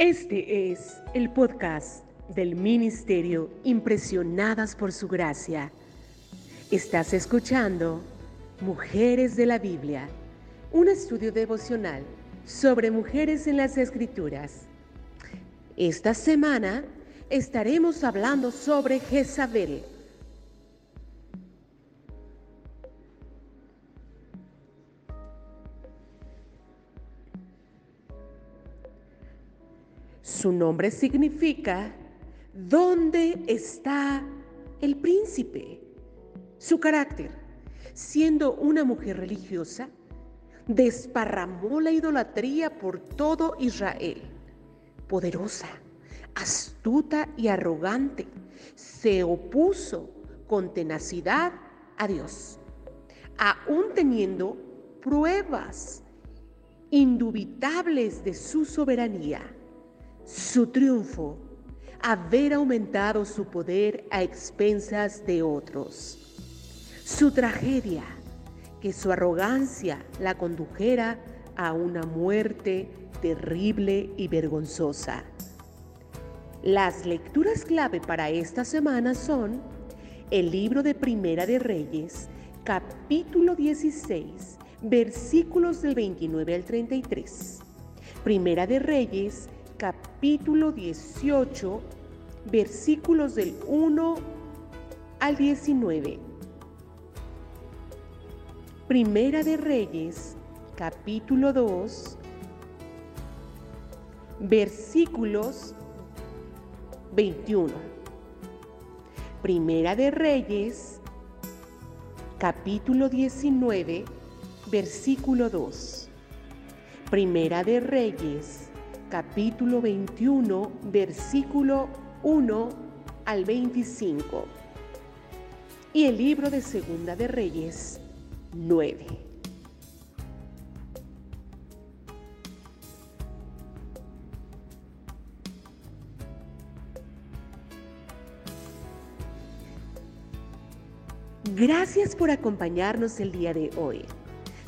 Este es el podcast del Ministerio Impresionadas por Su Gracia. Estás escuchando Mujeres de la Biblia, un estudio devocional sobre mujeres en las Escrituras. Esta semana estaremos hablando sobre Jezabel. Su nombre significa ¿dónde está el príncipe? Su carácter, siendo una mujer religiosa, desparramó la idolatría por todo Israel. Poderosa, astuta y arrogante, se opuso con tenacidad a Dios, aún teniendo pruebas indubitables de su soberanía su triunfo, haber aumentado su poder a expensas de otros. Su tragedia, que su arrogancia la condujera a una muerte terrible y vergonzosa. Las lecturas clave para esta semana son el libro de Primera de Reyes, capítulo 16, versículos del 29 al 33. Primera de Reyes, capítulo 18, versículos del 1 al 19. Primera de Reyes, capítulo 2, versículos 21. Primera de Reyes, capítulo 19, versículo 2. Primera de Reyes, capítulo 21, versículo 1 al 25. Y el libro de Segunda de Reyes 9. Gracias por acompañarnos el día de hoy.